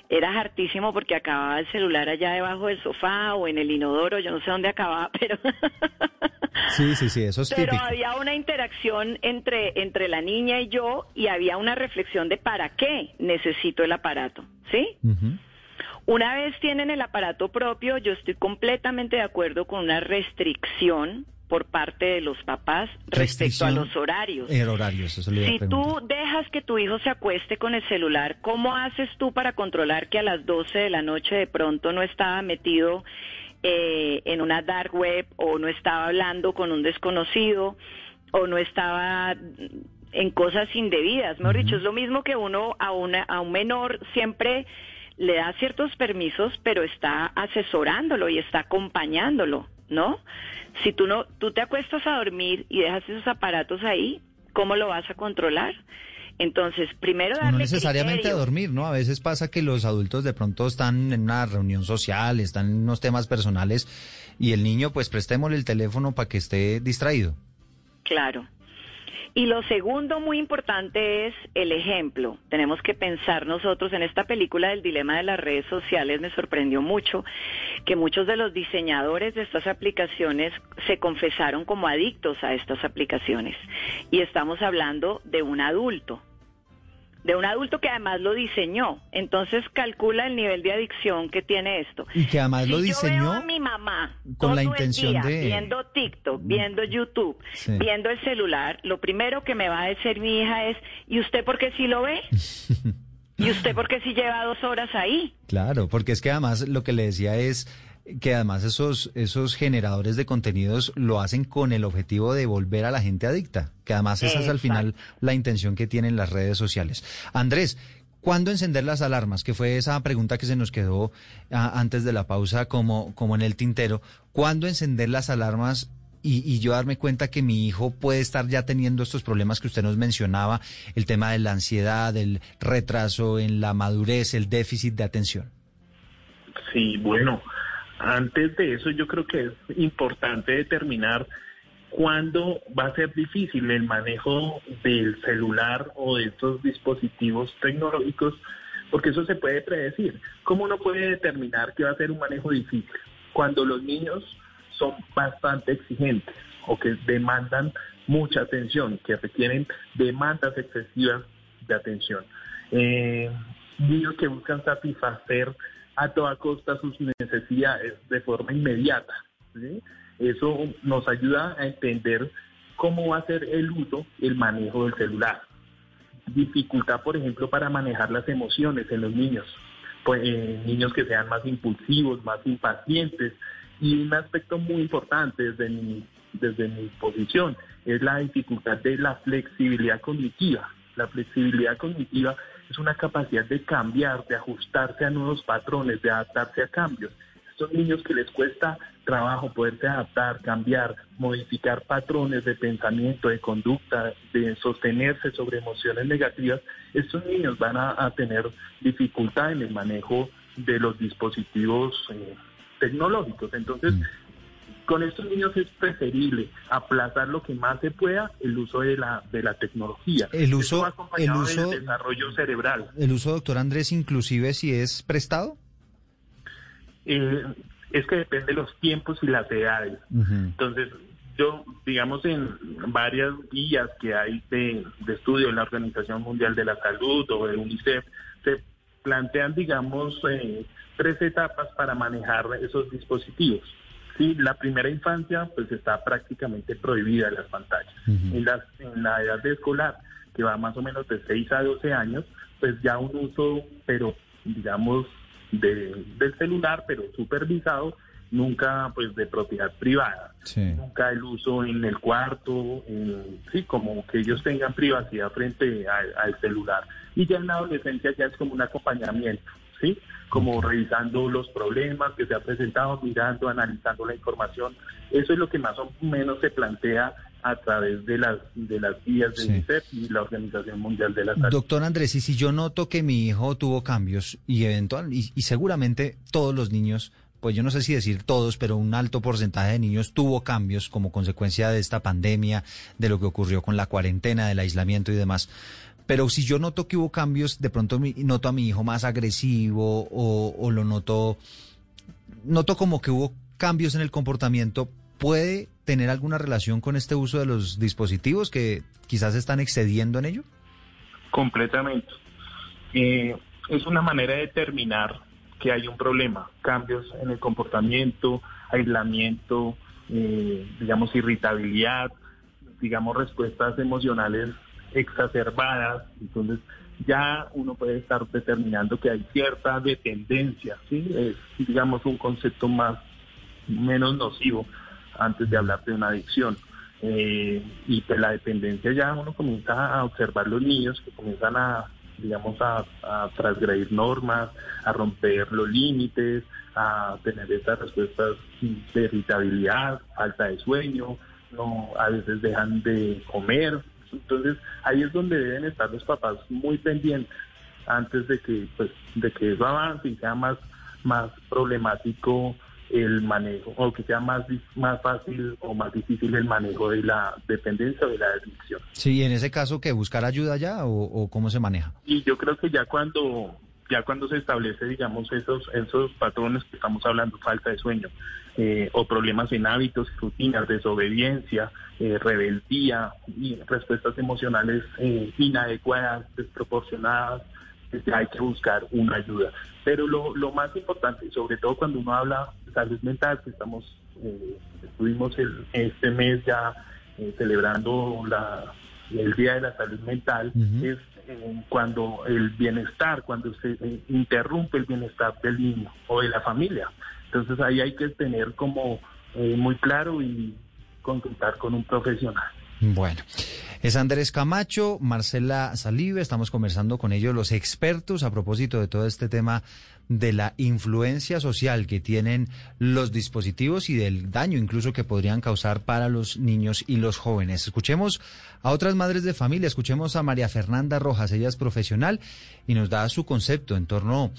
Era hartísimo porque acababa el celular allá debajo del sofá o en el inodoro, yo no sé dónde acababa, pero... Sí, sí, sí, eso es Pero típico. había una interacción entre, entre la niña y yo y había una reflexión de para qué necesito el aparato, ¿sí? Una vez tienen el aparato propio, yo estoy completamente de acuerdo con una restricción por parte de los papás respecto a los horarios. Eso Si tú dejas que tu hijo se acueste con el celular, ¿cómo haces tú para controlar que a las 12 de la noche de pronto no estaba metido eh, en una dark web o no estaba hablando con un desconocido o no estaba en cosas indebidas? Mejor dicho, es lo mismo que uno a, una, a un menor siempre le da ciertos permisos, pero está asesorándolo y está acompañándolo, ¿no? Si tú no, tú te acuestas a dormir y dejas esos aparatos ahí, ¿cómo lo vas a controlar? Entonces, primero darle No necesariamente criterio. a dormir, ¿no? A veces pasa que los adultos de pronto están en una reunión social, están en unos temas personales y el niño, pues prestémosle el teléfono para que esté distraído. Claro. Y lo segundo muy importante es el ejemplo. Tenemos que pensar nosotros en esta película del dilema de las redes sociales. Me sorprendió mucho que muchos de los diseñadores de estas aplicaciones se confesaron como adictos a estas aplicaciones. Y estamos hablando de un adulto. De un adulto que además lo diseñó. Entonces calcula el nivel de adicción que tiene esto. Y que además Si lo yo diseñó veo a mi mamá con la intención día de- viendo TikTok, viendo YouTube, Sí. viendo el celular, lo primero que me va a decir mi hija es, ¿y usted por qué sí lo ve? ¿Y usted por qué sí lleva dos horas ahí? Claro, porque es que además lo que le decía es que además esos, esos generadores de contenidos lo hacen con el objetivo de volver a la gente adicta, que además esa es al final la intención que tienen las redes sociales. Andrés, ¿cuándo encender las alarmas? Que fue esa pregunta que se nos quedó ah, antes de la pausa como, como en el tintero. ¿Cuándo encender las alarmas y, y yo darme cuenta que mi hijo puede estar ya teniendo estos problemas que usted nos mencionaba, el tema de la ansiedad, el retraso en la madurez, el déficit de atención? Sí, bueno, antes de eso yo creo que es importante determinar cuándo va a ser difícil el manejo del celular o de estos dispositivos tecnológicos, porque eso se puede predecir. ¿Cómo uno puede determinar que va a ser un manejo difícil? Cuando los niños son bastante exigentes o que demandan mucha atención, que requieren demandas excesivas de atención. Eh, niños que buscan satisfacer a toda costa sus necesidades de forma inmediata. Eso nos ayuda a entender cómo va a ser el uso, el manejo del celular. Dificultad, por ejemplo, para manejar las emociones en los niños. Pues, niños que sean más impulsivos, más impacientes. Y un aspecto muy importante desde mi, desde mi posición es la dificultad de la flexibilidad cognitiva. La flexibilidad cognitiva es una capacidad de cambiar, de ajustarse a nuevos patrones, de adaptarse a cambios. Son niños que les cuesta trabajo poderse adaptar, cambiar, modificar patrones de pensamiento, de conducta, de sostenerse sobre emociones negativas. Estos niños van a, tener dificultad en el manejo de los dispositivos eh, tecnológicos. Entonces, con estos niños es preferible aplazar lo que más se pueda el uso de la de la tecnología. El uso- va el uso- del desarrollo cerebral. El uso, doctor Andrés, inclusive si es prestado. Eh, es que depende de los tiempos y las edades. Entonces, yo, digamos, en varias guías que hay de, de estudio de la Organización Mundial de la Salud o de UNICEF, se plantean, digamos, eh, tres etapas para manejar esos dispositivos. Sí, la primera infancia, pues está prácticamente prohibida las pantallas. en, las- en la edad de escolar, que va más o menos de 6 a 12 años, pues ya un uso, pero digamos, de, del celular, pero supervisado, nunca pues de propiedad privada nunca el uso en el cuarto, en- sí, como que ellos tengan privacidad frente a- al celular. Y ya en la adolescencia ya es como un acompañamiento, ¿sí? Como revisando los problemas que se han presentado, mirando, analizando la información. Eso es lo que más o menos se plantea a través de las de las guías de Sí. UNICEF y la Organización Mundial de la Salud. Doctor Andrés, y si yo noto que mi hijo tuvo cambios y eventual y, y seguramente todos los niños, pues yo no sé si decir todos, pero un alto porcentaje de niños tuvo cambios como consecuencia de esta pandemia, de lo que ocurrió con la cuarentena, del aislamiento y demás. Pero si yo noto que hubo cambios, de pronto noto a mi hijo más agresivo o, o lo noto, noto como que hubo cambios en el comportamiento, ¿puede tener alguna relación con este uso de los dispositivos que quizás están excediendo en ello? Completamente. Eh, es una manera de determinar que hay un problema, cambios en el comportamiento, aislamiento, eh, digamos irritabilidad, digamos respuestas emocionales exacerbadas. Entonces ya uno puede estar determinando que hay cierta dependencia, ¿sí? Es, digamos, un concepto más menos nocivo antes de hablar de una adicción. Eh, y pues la dependencia ya uno comienza a observar los niños que comienzan a, digamos, a, a transgredir normas, a romper los límites, a tener estas respuestas de irritabilidad, falta de sueño, no a veces dejan de comer. Entonces ahí es donde deben estar los papás muy pendientes antes de que pues de que eso avance y sea más más problemático el manejo o que sea más más fácil o más difícil el manejo de la dependencia o de la adicción. Sí, en ese caso, que buscar ayuda ya o, o cómo se maneja? Y yo creo que ya cuando ya cuando se establece, digamos, esos esos patrones que estamos hablando, falta de sueño eh, o problemas en hábitos, rutinas, desobediencia, eh, rebeldía y respuestas emocionales eh, inadecuadas, desproporcionadas, hay que buscar una ayuda. Pero lo, lo más importante, sobre todo cuando uno habla de salud mental, que estamos, eh, estuvimos el- este mes ya celebrando la, el Día de la Salud Mental, es eh, cuando el bienestar, cuando se eh, interrumpe el bienestar del niño o de la familia. Entonces ahí hay que tener como eh, muy claro y consultar con un profesional. Bueno, es Andrés Camacho, Marcela Salive, estamos conversando con ellos, los expertos, a propósito de todo este tema de la influencia social que tienen los dispositivos y del daño incluso que podrían causar para los niños y los jóvenes. Escuchemos a otras madres de familia, escuchemos a María Fernanda Rojas, ella es profesional y nos da su concepto en torno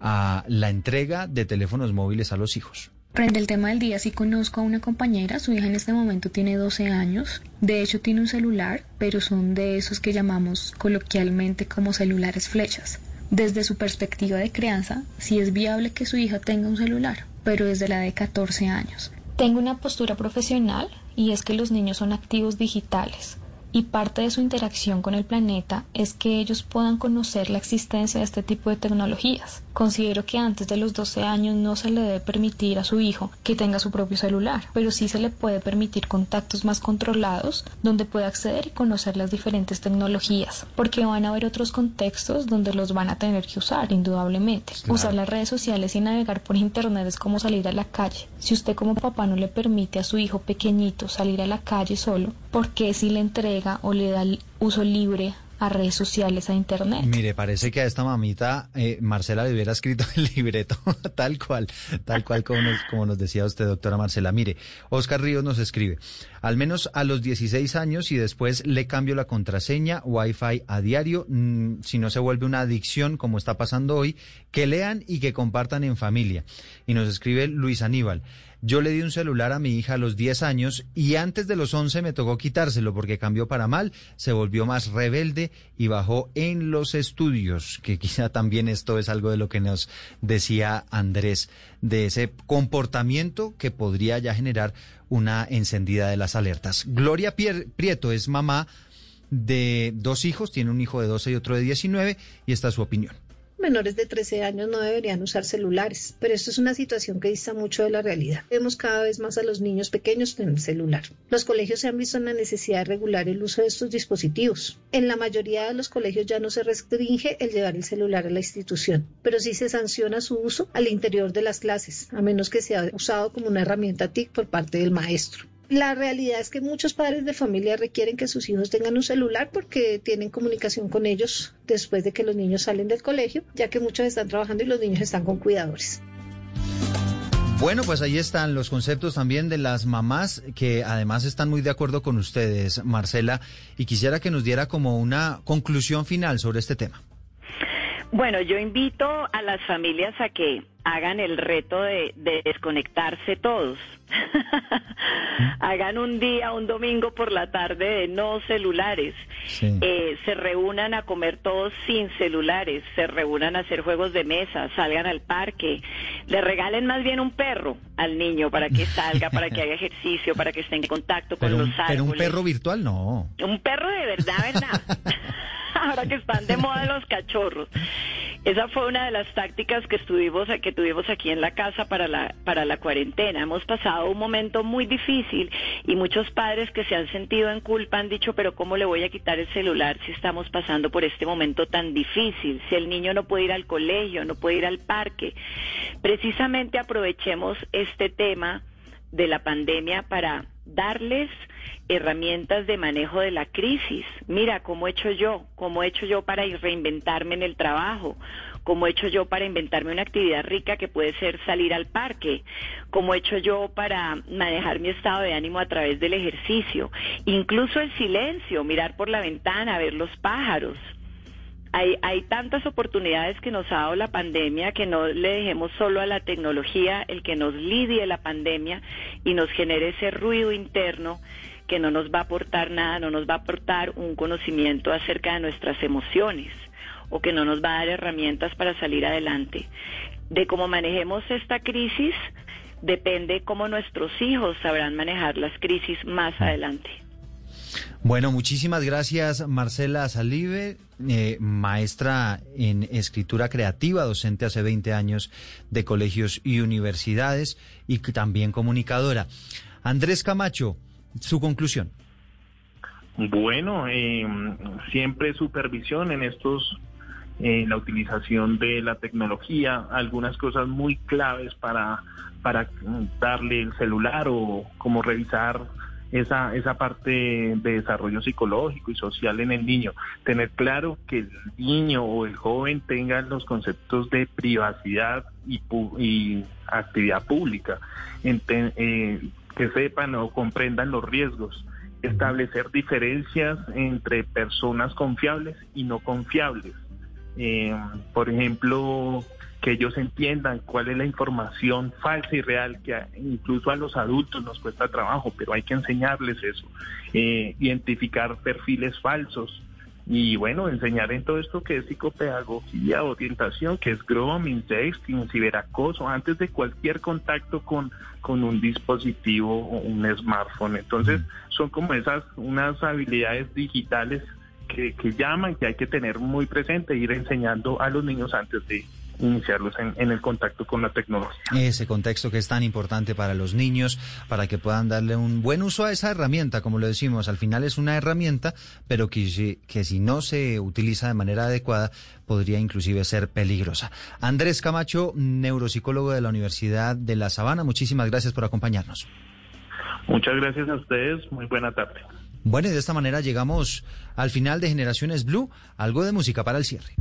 a la entrega de teléfonos móviles a los hijos. Frente al tema del día, sí conozco a una compañera, su hija en este momento tiene 12 años, de hecho tiene un celular, pero son de esos que llamamos coloquialmente como celulares flechas. Desde su perspectiva de crianza, sí es viable que su hija tenga un celular, pero desde la de 14 años. Tengo una postura profesional y es que los niños son activos digitales y parte de su interacción con el planeta es que ellos puedan conocer la existencia de este tipo de tecnologías. Considero que antes de los 12 años no se le debe permitir a su hijo que tenga su propio celular, pero sí se le puede permitir contactos más controlados donde pueda acceder y conocer las diferentes tecnologías, porque van a haber otros contextos donde los van a tener que usar, indudablemente. Claro. Usar las redes sociales y navegar por internet es como salir a la calle. Si usted como papá no le permite a su hijo pequeñito salir a la calle solo, ¿por qué si le entrega o le da uso libre a redes sociales, a internet. Mire, parece que a esta mamita eh, Marcela le hubiera escrito el libreto, tal cual, tal cual como nos, como nos decía usted, doctora Marcela. Mire, Oscar Ríos nos escribe, al menos a los 16 años y después le cambio la contraseña, Wi-Fi a diario, mm, si no se vuelve una adicción como está pasando hoy, que lean y que compartan en familia. Y nos escribe Luis Aníbal. Yo le di un celular a mi hija a los 10 años y antes de los 11 me tocó quitárselo porque cambió para mal, se volvió más rebelde y bajó en los estudios, que quizá también esto es algo de lo que nos decía Andrés, de ese comportamiento que podría ya generar una encendida de las alertas. Gloria Pier- Prieto es mamá de dos hijos, tiene un hijo de 12 y otro de 19 y esta es su opinión. Menores de 13 años no deberían usar celulares, pero esto es una situación que dista mucho de la realidad. Vemos cada vez más a los niños pequeños tener celular. Los colegios se han visto en la necesidad de regular el uso de estos dispositivos. En la mayoría de los colegios ya no se restringe el llevar el celular a la institución, pero sí se sanciona su uso al interior de las clases, a menos que sea usado como una herramienta TIC por parte del maestro. La realidad es que muchos padres de familia requieren que sus hijos tengan un celular porque tienen comunicación con ellos después de que los niños salen del colegio, ya que muchos están trabajando y los niños están con cuidadores. Bueno, pues ahí están los conceptos también de las mamás que además están muy de acuerdo con ustedes, Marcela, y quisiera que nos diera como una conclusión final sobre este tema. Bueno, yo invito a las familias a que hagan el reto de, de desconectarse todos. hagan un día, un domingo por la tarde de no celulares. Eh, se reúnan a comer todos sin celulares, se reúnan a hacer juegos de mesa, salgan al parque, le regalen más bien un perro al niño para que salga, para que haga ejercicio, para que esté en contacto con Pero los un, árboles. pero un perro virtual no. Un perro de verdad, ¿verdad? Ahora que están de moda los cachorros. Esa fue una de las tácticas que estuvimos, que tuvimos aquí en la casa para la, para la cuarentena. Hemos pasado un momento muy difícil y muchos padres que se han sentido en culpa han dicho, pero ¿cómo le voy a quitar el celular si estamos pasando por este momento tan difícil? Si el niño no puede ir al colegio, no puede ir al parque. Precisamente aprovechemos este tema de la pandemia para darles herramientas de manejo de la crisis. Mira, cómo he hecho yo, cómo he hecho yo para reinventarme en el trabajo, cómo he hecho yo para inventarme una actividad rica que puede ser salir al parque, cómo he hecho yo para manejar mi estado de ánimo a través del ejercicio, incluso el silencio, mirar por la ventana, ver los pájaros. Hay, hay tantas oportunidades que nos ha dado la pandemia que no le dejemos solo a la tecnología el que nos lidie la pandemia y nos genere ese ruido interno que no nos va a aportar nada, no nos va a aportar un conocimiento acerca de nuestras emociones o que no nos va a dar herramientas para salir adelante. De cómo manejemos esta crisis depende cómo nuestros hijos sabrán manejar las crisis más adelante. Bueno, muchísimas gracias Marcela Salive, eh, maestra en escritura creativa, docente hace 20 años de colegios y universidades y también comunicadora. Andrés Camacho, su conclusión. Bueno, eh, siempre supervisión en estos, eh, la utilización de la tecnología, algunas cosas muy claves para, para darle el celular o como revisar esa, esa parte de desarrollo psicológico y social en el niño. Tener claro que el niño o el joven tengan los conceptos de privacidad y, pu- y actividad pública, eh, que sepan o comprendan los riesgos, establecer diferencias entre personas confiables y no confiables. Eh, por ejemplo, que ellos entiendan cuál es la información falsa y real que incluso a los adultos nos cuesta trabajo, pero hay que enseñarles eso. Eh, identificar perfiles falsos y bueno, enseñar en todo esto que es psicopedagogía, orientación, que es grooming, sexting, ciberacoso, antes de cualquier contacto con, con un dispositivo o un smartphone. Entonces, son como esas, unas habilidades digitales que, que llaman, que hay que tener muy presente, ir enseñando a los niños antes de iniciarlos en, en el contacto con la tecnología. Ese contexto que es tan importante para los niños, para que puedan darle un buen uso a esa herramienta, como lo decimos, al final es una herramienta, pero que si, que si no se utiliza de manera adecuada, podría inclusive ser peligrosa. Andrés Camacho, neuropsicólogo de la Universidad de La Sabana, muchísimas gracias por acompañarnos. Muchas gracias a ustedes, muy buena tarde. Bueno, y de esta manera llegamos al final de Generaciones Blue, algo de música para el cierre.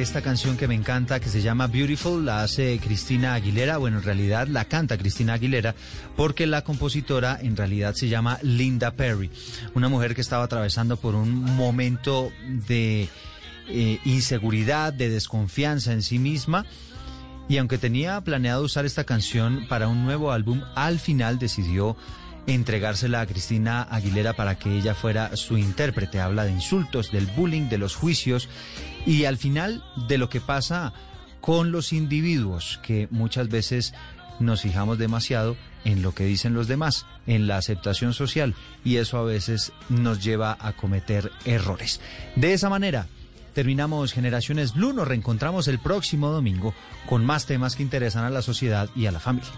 Esta canción que me encanta, que se llama Beautiful, la hace Cristina Aguilera. Bueno, en realidad la canta Cristina Aguilera, porque la compositora en realidad se llama Linda Perry, una mujer que estaba atravesando por un momento de eh, inseguridad, de desconfianza en sí misma. Y aunque tenía planeado usar esta canción para un nuevo álbum, al final decidió entregársela a Cristina Aguilera para que ella fuera su intérprete. Habla de insultos, del bullying, de los juicios y al final de lo que pasa con los individuos, que muchas veces nos fijamos demasiado en lo que dicen los demás, en la aceptación social y eso a veces nos lleva a cometer errores. De esa manera, terminamos Generaciones Blue, nos reencontramos el próximo domingo con más temas que interesan a la sociedad y a la familia.